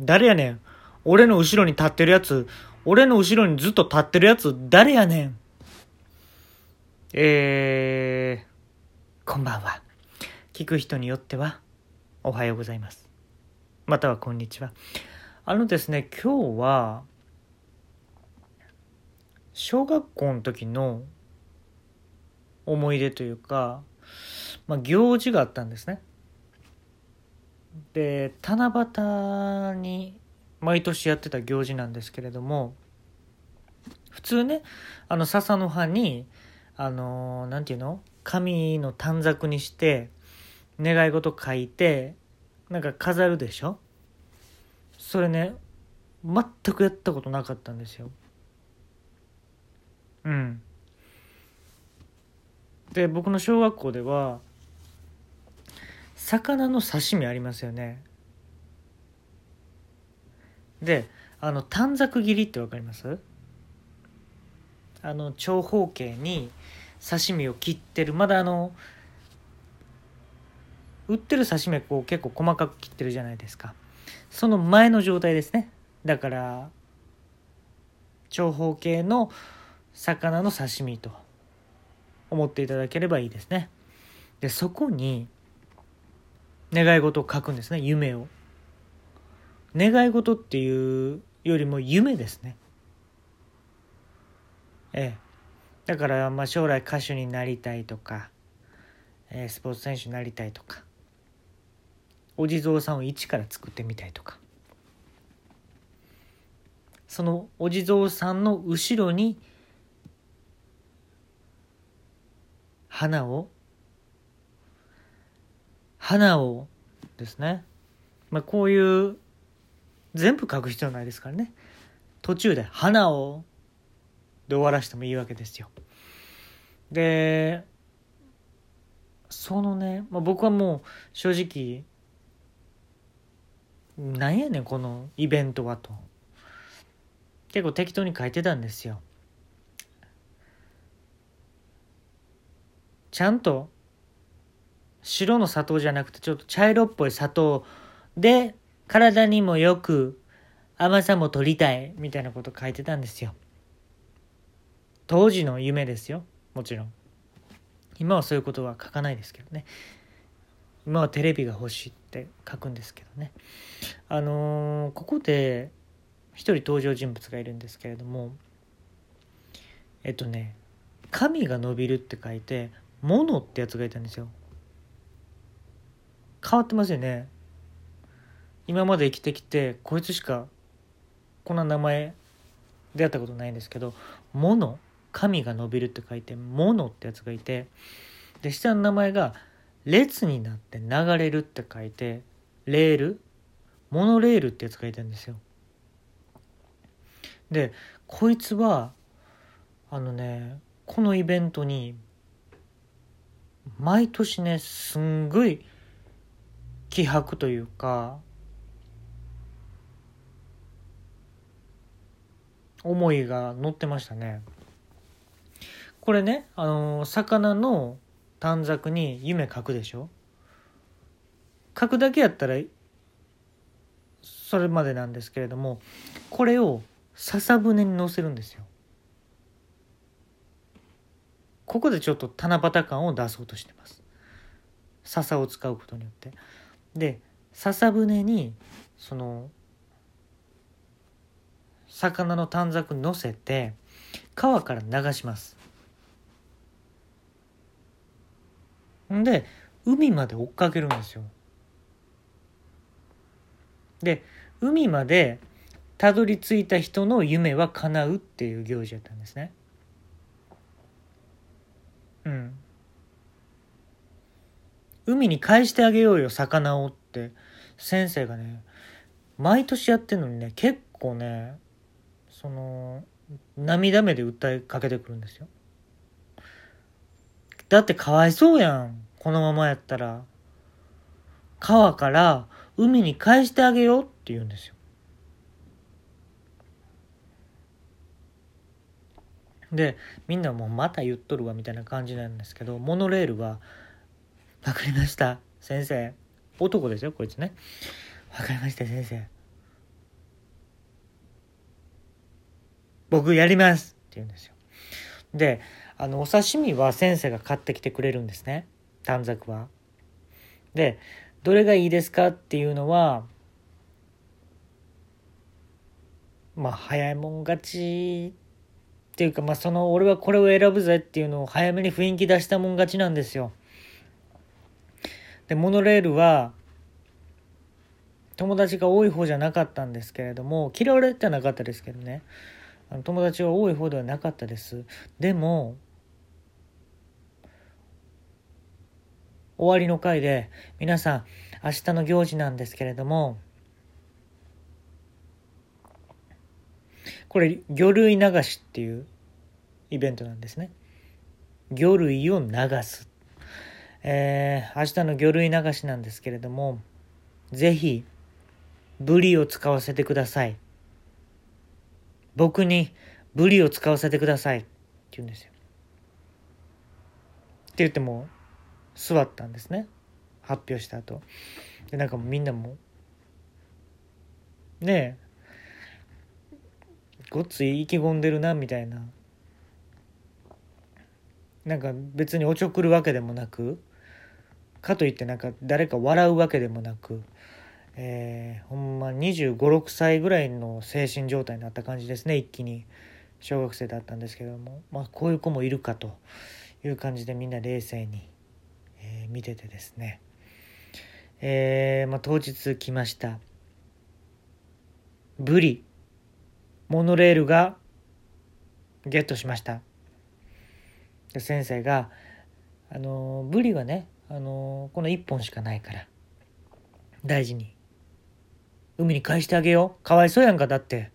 誰やねん。俺の後ろに立ってるやつ、俺の後ろにずっと立ってるやつ、誰やねん。えー、こんばんは。聞く人によっては、おはようございます。またはこんにちは。あのですね、今日は、小学校の時の思い出というか、まあ、行事があったんですね。で七夕に毎年やってた行事なんですけれども普通ねあの笹の葉にあの何て言うの？紙の短冊にして願い事書いてなんか飾るでしょ？それね全くやったことなかったんですよ。うん。で僕の小学校では魚の刺身ありますよね。であの短冊切りって分かります？あの長方形に刺身を切ってる。まだあの売ってる刺身はこう結構細かく切ってるじゃないですか。その前の状態ですね。だから長方形の魚の刺身と思っていただければいいですね。でそこに願い事を書くんですね夢を。願い事っていうよりも夢ですね。ええ。だからまあ将来歌手になりたいとか、えー、スポーツ選手になりたいとかお地蔵さんを一から作ってみたいとか。そのお地蔵さんの後ろに花を花をですね、まあ、こういう全部書く必要ないですからね途中で「花を」で終わらせてもいいわけですよ。でそのね、まあ、僕はもう正直なんやねんこのイベントはと結構適当に書いてたんですよ。ちゃんと白の砂糖じゃなくてちょっと茶色っぽい砂糖で体にもよく甘さも取りたいみたいなこと書いてたんですよ。当時の夢ですよもちろん。今はそういうことは書かないですけどね。今はテレビが欲しいって書くんですけどね。あのー、ここで一人登場人物がいるんですけれどもえっとね「神が伸びる」って書いて「もの」ってやつがいたんですよ。変わってますよね今まで生きてきてこいつしかこんな名前出会ったことないんですけど「モノ」神が伸びるって書いて「モノ」ってやつがいてで下の名前が「列になって流れる」って書いて「レール」モノレールってやつがいてるんですよ。でこいつはあのねこのイベントに毎年ねすんごい気迫というか思いが乗ってましたね。これねあの魚の短冊に夢書くでしょ？書くだけやったらそれまでなんですけれどもこれを笹舟に乗せるんですよ。ここでちょっと七夕感を出そうとしてます。笹を使うことによって。で笹舟にその魚の短冊乗せて川から流します。んで海まで追っかけるんですよ。で海までたどり着いた人の夢は叶うっていう行事だったんですね。うん。海に返してあげようよ魚をって。先生がね毎年やってんのにね結構ねその涙目で訴えかけてくるんですよ。だってかわいそうやんこのままやったら。川から海に返してあげようって言うんですよ。でみんなもうまた言っとるわみたいな感じなんですけどモノレールはわかりました。先生。男ですよ、こいつね。わかりました、先生。僕やりますって言うんですよ。で、あの、お刺身は先生が買ってきてくれるんですね。短冊は。で、どれがいいですか？っていうのは、まあ、早いもん勝ちっていうか、まあ、その、俺はこれを選ぶぜっていうのを早めに雰囲気出したもん勝ちなんですよ。で、モノレールは、友達が多い方じゃなかったんですけれども、嫌われてはなかったですけどね。友達は多い方ではなかったです。でも、終わりの回で、皆さん、明日の行事なんですけれども、これ、魚類流しっていうイベントなんですね。魚類を流す。えー、明日の魚類流しなんですけれども、ぜひ、ブリを使わせてください。僕にブリを使わせてください。って言うんですよ。って言っても、座ったんですね。発表した後。で、なんかもうみんなも、ねえ、ごっつい意気込んでるな、みたいな。なんか別におちょくるわけでもなく、かといってなんか誰か笑うわけでもなく、えー、ほんま2 5 6歳ぐらいの精神状態になった感じですね一気に。小学生だったんですけども、まあ、こういう子もいるかという感じでみんな冷静に、えー、見ててですね、えーまあ、当日来ました。ブリ。モノレールがゲットしました。先生があのブリはねあのこの1本しかないから大事に海に返してあげよう。かわいそうやんか、だって。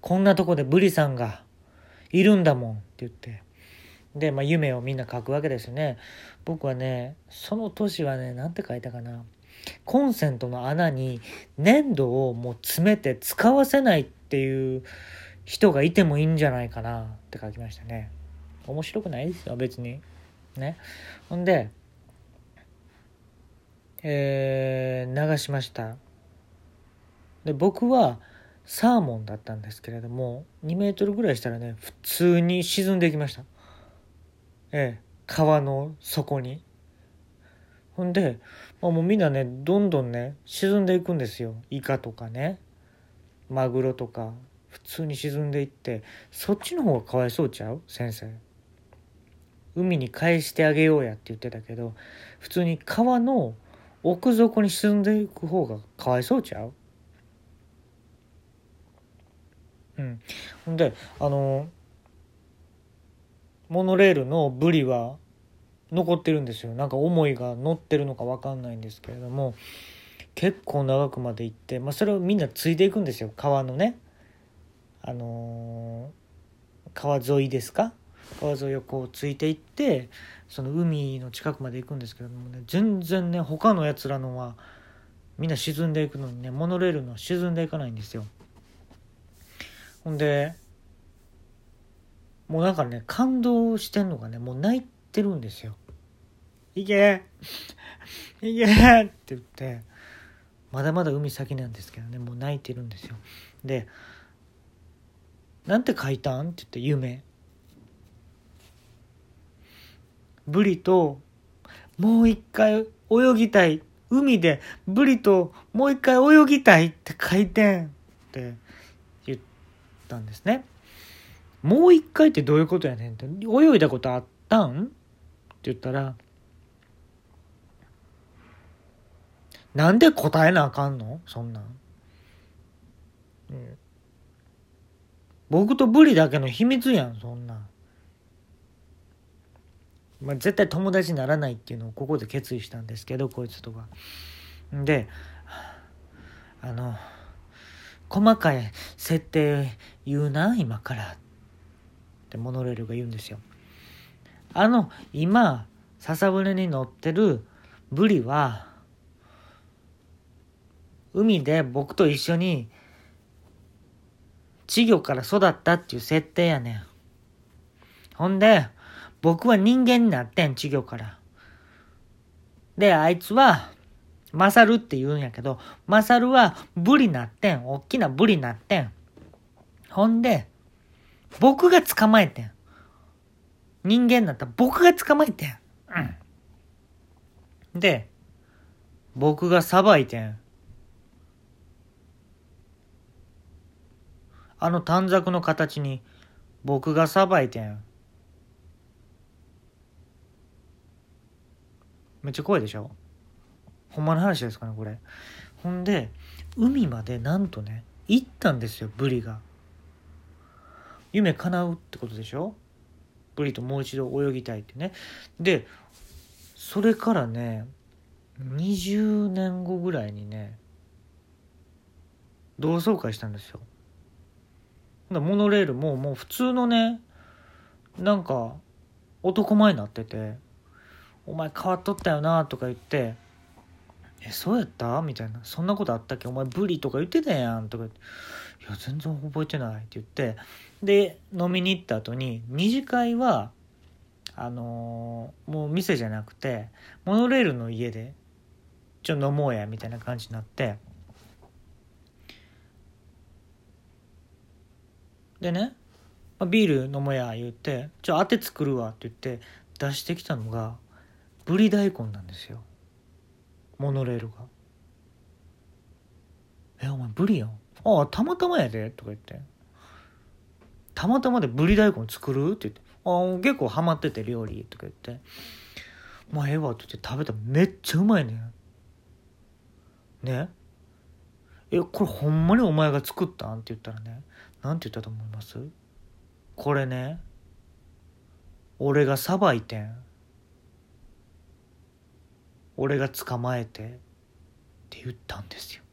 こんなとこでブリさんがいるんだもんって言って。で、まあ、夢をみんな書くわけですよね。僕はね、その年はね、なんて書いたかな。コンセントの穴に粘土をもう詰めて使わせないっていう人がいてもいいんじゃないかなって書きましたね。面白くないですよ、別に。ね。ほんで、えー、流しました。で僕はサーモンだったんですけれども2メートルぐらいしたらね普通に沈んでいきました。ええ川の底に。ほんで、まあ、もうみんなねどんどんね沈んでいくんですよ。イカとかね。マグロとか。普通に沈んでいって。そっちの方がかわいそうちゃう？先生。海に返してあげようやって言ってたけど普通に川の奥底に沈んでいく方がかわいそうちゃう？うん、ほんであのモノレールのブリは残ってるんですよ。なんか思いが乗ってるのか分かんないんですけれども。結構長くまで行って、まあ、それをみんなついていくんですよ。川のね。あのー、川沿いですか？川沿いをこうついていってその海の近くまで行くんですけれどもね全然ね他のやつらのはみんな沈んでいくのにねモノレールの沈んでいかないんですよ。ほんで、もうなんかね、感動してんのがね、もう泣いてるんですよ。いけいけって言って、まだまだ海先なんですけどね、もう泣いてるんですよ。で、なんて書いたんって言って、夢。ブリともう一回泳ぎたい。海でブリともう一回泳ぎたいって書いてんって言ったんですね。もう一回ってどういうことやねんって、泳いだことあったんって言ったら、なんで答えなあかんの？そんなん。うん。僕とブリだけの秘密やん、そんなん。まあ、絶対友達にならないっていうのをここで決意したんですけど、こいつとか。で、あの、細かい設定言うな、今から。ってモノレールが言うんですよ。あの、今、笹舟に乗ってるブリは、海で僕と一緒に稚魚から育ったっていう設定やねん。ほんで、僕は人間になってん、稚魚から。で、あいつは、マサルって言うんやけど、マサルはブリなってん。おっきなブリなってん。ほんで、僕が捕まえてん。人間だったら僕が捕まえてん。うん。で、僕がさばいてん。あの短冊の形に僕がさばいてん。めっちゃ怖いでしょ？ほんまの話ですかねこれ。ほんで海までなんとね行ったんですよブリが。夢叶うってことでしょ？ブリともう一度泳ぎたいってね。でそれからね20年後ぐらいにね同窓会したんですよ。モノレールももう普通のねなんか男前になってて「お前変わっとったよな」とか言って「えそうやった?」みたいな「そんなことあったっけお前ブリとか言ってたやん」とか言って「いや全然覚えてない」って言って。で飲みに行った後に二次会はあのー、もう店じゃなくてモノレールの家でちょ飲もうやみたいな感じになって。でね、まあ、ビール飲もうや言って「じゃ当て作るわ」って言って出してきたのがぶり大根なんですよ。モノレールが「えお前ブリやん？ああたまたまやで」とか言って「たまたまでぶり大根作る?」って言って「ああ結構ハマってて料理」とか言って「まあええわ」って言って食べたらめっちゃうまいねん。ね？えこれほんまにお前が作ったん？って言ったらね。なんて言ったと思います？これね。俺がさばいてん。俺が捕まえてって言ったんですよ。